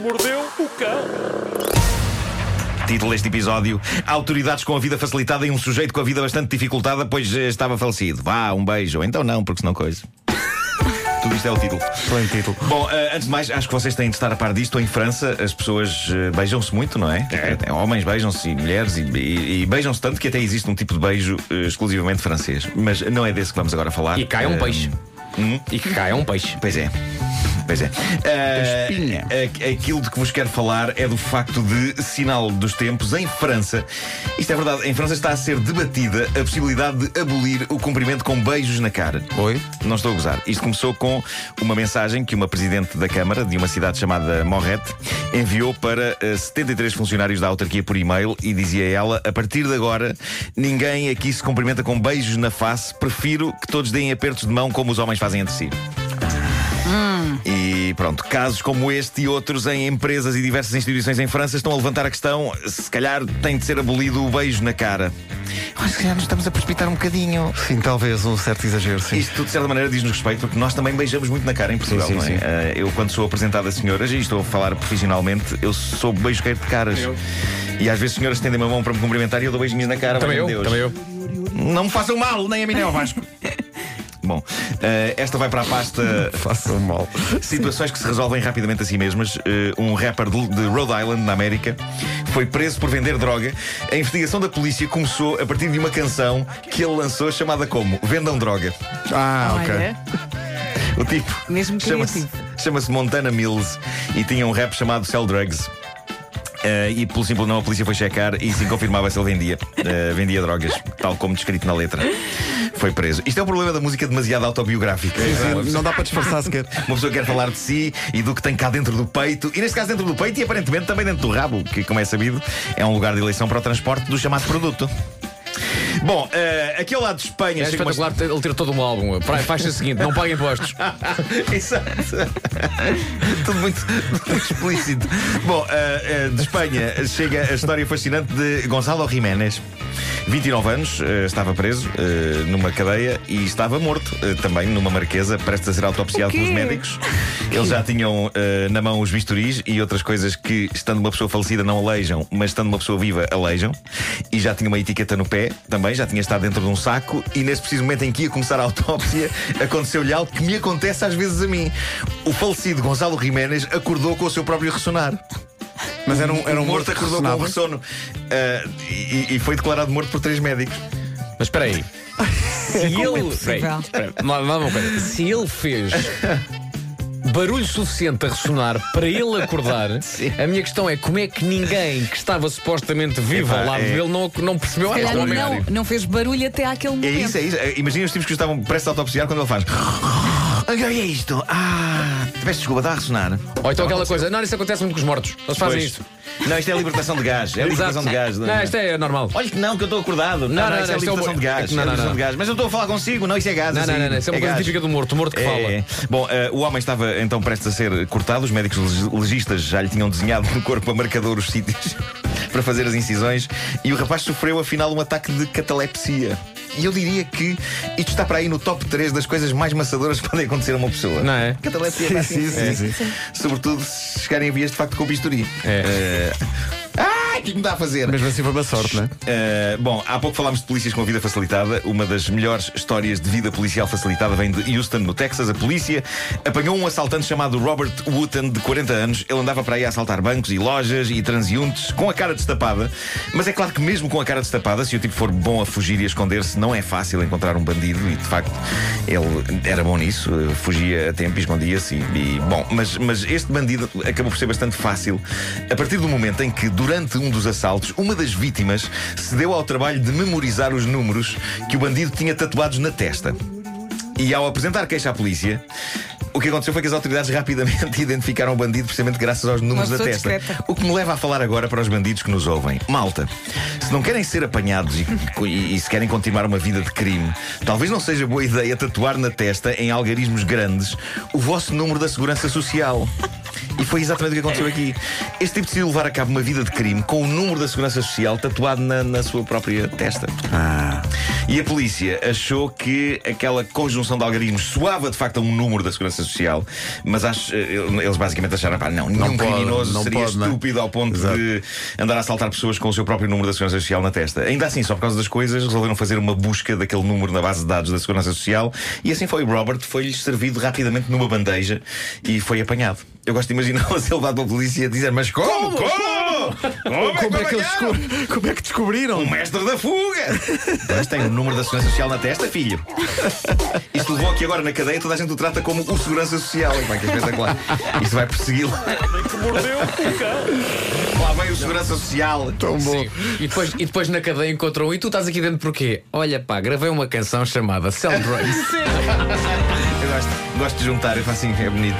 mordeu o cão. Título deste episódio: Autoridades com a vida facilitada e um sujeito com a vida bastante dificultada, pois eh, estava falecido. Vá, um beijo. Então não, porque senão coisa. Tudo isto é o título. Excelente título. Bom, eh, antes de mais, acho que vocês têm de estar a par disto. Em França, as pessoas eh, beijam-se muito, não é? Eh, Homens beijam-se e mulheres, e, e- e beijam-se tanto que até existe um tipo de beijo exclusivamente francês. Mas não é desse que vamos agora falar. E cai um peixe. hum? E que cai um peixe. Pois é. Pois é. Eh, espinha. aquilo de que vos quero falar é do facto de, sinal dos tempos, em França, isto é verdade, em França está a ser debatida a possibilidade de abolir o cumprimento com beijos na cara. Oi? Não estou a gozar. Isto começou com uma mensagem que uma presidente da Câmara, de uma cidade chamada Morrette, enviou para eh, 73 funcionários da autarquia por e-mail e dizia ela: a partir de agora, ninguém aqui se cumprimenta com beijos na face, prefiro que todos deem apertos de mão como os homens fazem entre si. E pronto, casos como este e outros em empresas e diversas instituições em França estão a levantar a questão: se calhar tem de ser abolido o beijo na cara. Mas se calhar nos estamos a precipitar um bocadinho. Sim, talvez um certo exagero, sim. Isto, de certa maneira, diz-nos respeito, porque nós também beijamos muito na cara em Portugal, Sim, sim, não é? sim. Eh, eu, quando sou apresentado a senhoras, e estou a falar profissionalmente, eu sou beijoqueiro de caras. Eu. E às vezes senhoras tendem a mão para me cumprimentar e eu dou beijinhos na cara. Também eu, Deus. também eu. Não me façam mal, nem a mim nem ao Vasco. Bom, eh, esta vai para a pasta Façam mal. Situações que se resolvem rapidamente a si mesmas. Eh, um rapper de, de Rhode Island, na América, foi preso por vender droga. A investigação da polícia começou a partir de uma canção que ele lançou chamada como Vendam Droga. Ah, ok. Olha, O tipo Mesmo chama-se chama-se Montana Mills e tinha um rap chamado Sell Drugs. Eh, e pelo simples não, a polícia foi checar e sim confirmava se ele vendia. Eh, vendia drogas, tal como descrito na letra. Foi preso. Isto é o problema da música demasiado autobiográfica. Sim, não dá para disfarçar sequer. Uma pessoa quer falar de si e do que tem cá dentro do peito, e neste caso dentro do peito e aparentemente também dentro do rabo, que, como é sabido, é um lugar de eleição para o transporte do chamado produto. Bom, eh, aqui ao lado de Espanha. É chega uma- espetacular ele ter todo um álbum. Pra- Faz o seguinte: não paga impostos. Exato. Tudo muito, muito explícito. Bom, eh, eh, de Espanha chega a história fascinante de Gonçalo Jiménez. 29 anos, eh, estava preso eh, numa cadeia e estava morto eh, também numa marquesa, prestes a ser autopsiado pelos médicos. Eles já tinham na mão os bisturis e outras coisas que, estando uma pessoa falecida, não aleijam, mas estando uma pessoa viva, aleijam. E já tinha uma etiqueta no pé também, já tinha estado dentro de um saco. E nesse preciso momento em que ia começar a autópsia, aconteceu-lhe algo que me acontece às vezes a mim. O falecido Gonçalo Jiménez acordou com o seu próprio ressonar. Mas era um, era um o morto morto que acordou com ressonava. ressono. Ah, e, e foi declarado morto por três médicos. Mas espera aí. Se ele. Espera espera uma coisa. Se ele fez. Barulho suficiente a ressonar para ele acordar. A minha questão é como é que ninguém que estava supostamente vivo Epá, ao lado é- dele não, não percebeu Se ah, não, não, não, fez barulho até àquele É momento. isso, é isso. Imagina os tipos que estavam prestes a autopsiar quando ele faz. O que é isto? Ah, peço desculpa, está a ressonar. Ou então aquela coisa, não, isso acontece muito com os mortos. Eles fazem Pois. isto. Não, isto é libertação de gás. É libertação de gás. Não, isto é normal. Olha que não, que eu estou acordado. Não, Não, não, isso é não, isto é o- libertação de gás. Não, é não, libertação não. de gás. Mas eu estou a falar consigo, não, isso é gás. Não, não, assim. não, não, isso é uma coisa gás. típica do morto, o morto que fala. É. Bom, eh, o homem estava então prestes a ser cortado, os médicos leg- legistas já lhe tinham desenhado no corpo a marcador os sítios para fazer as incisões e o rapaz sofreu afinal um ataque de catalepsia. E eu diria que isto está para aí no top 3 das coisas mais maçadoras que podem acontecer a uma pessoa. Não é? Catalepsia Sim, é assim. sim, É. sim, sim. Sobretudo se chegarem a vias de facto com o bisturi. É. O que que me dá a fazer? Mesmo assim foi uma sorte, não é? Uh, bom, há pouco falámos de polícias com vida facilitada. Uma das melhores histórias de vida policial facilitada vem de Houston, no Texas. A polícia apanhou um assaltante chamado Robert Wooten, de 40 anos. Ele andava para aí a assaltar bancos e lojas e transeuntes com a cara destapada. Mas é claro que, mesmo com a cara destapada, se o tipo for bom a fugir e a esconder-se, não é fácil encontrar um bandido. E de facto, ele era bom nisso. uh, Fugia a tempo e escondia-se. E, e, bom, mas, mas este bandido acabou por ser bastante fácil a partir do momento em que, durante um dos assaltos, uma das vítimas se deu ao trabalho de memorizar os números que o bandido tinha tatuados na testa. E ao apresentar queixa à polícia, o que aconteceu foi que as autoridades rapidamente identificaram o bandido precisamente graças aos números da testa. discreta. O que me leva a falar agora para os bandidos que nos ouvem. Malta, se não querem ser apanhados e, e- e se querem continuar uma vida de crime, talvez não seja boa ideia tatuar na testa, em algarismos grandes, o vosso número da segurança social. E foi exatamente o que aconteceu aqui. Este tipo decidiu levar a cabo uma vida de crime com o número da segurança social tatuado na, na sua própria testa. Ah. E a polícia achou que aquela conjunção de algarismos soava de facto a um número da Segurança Social, mas acho, eh, eles basicamente acharam, pá, não, nenhum pode, criminoso não seria pode, não é? estúpido ao ponto Exato. de andar a assaltar pessoas com o seu próprio número da Segurança Social na testa. Ainda assim, só por causa das coisas, resolveram fazer uma busca daquele número na base de dados da Segurança Social e assim foi. Robert foi-lhes servido rapidamente numa bandeja e foi apanhado. Eu gosto de imaginá-lo a ser levado pela polícia a dizer: Mas como? Como? Como, Como é, que eles apanharam? desco- como é que descobriram? O mestre da fuga! Mas tem o número da Segurança Social na testa, filho. Isto levou aqui agora na cadeia, toda a gente o trata como o Segurança Social. Epá, que espetacular. Isto vai persegui-lo. Lá vem o Segurança Social. Tão bom. Sim. E depois, e depois na cadeia encontrou um. E tu estás aqui dentro porquê? Olha pá, gravei uma canção chamada Cell Drugs. Eu gosto, gosto de juntar, eu faço assim, é bonito.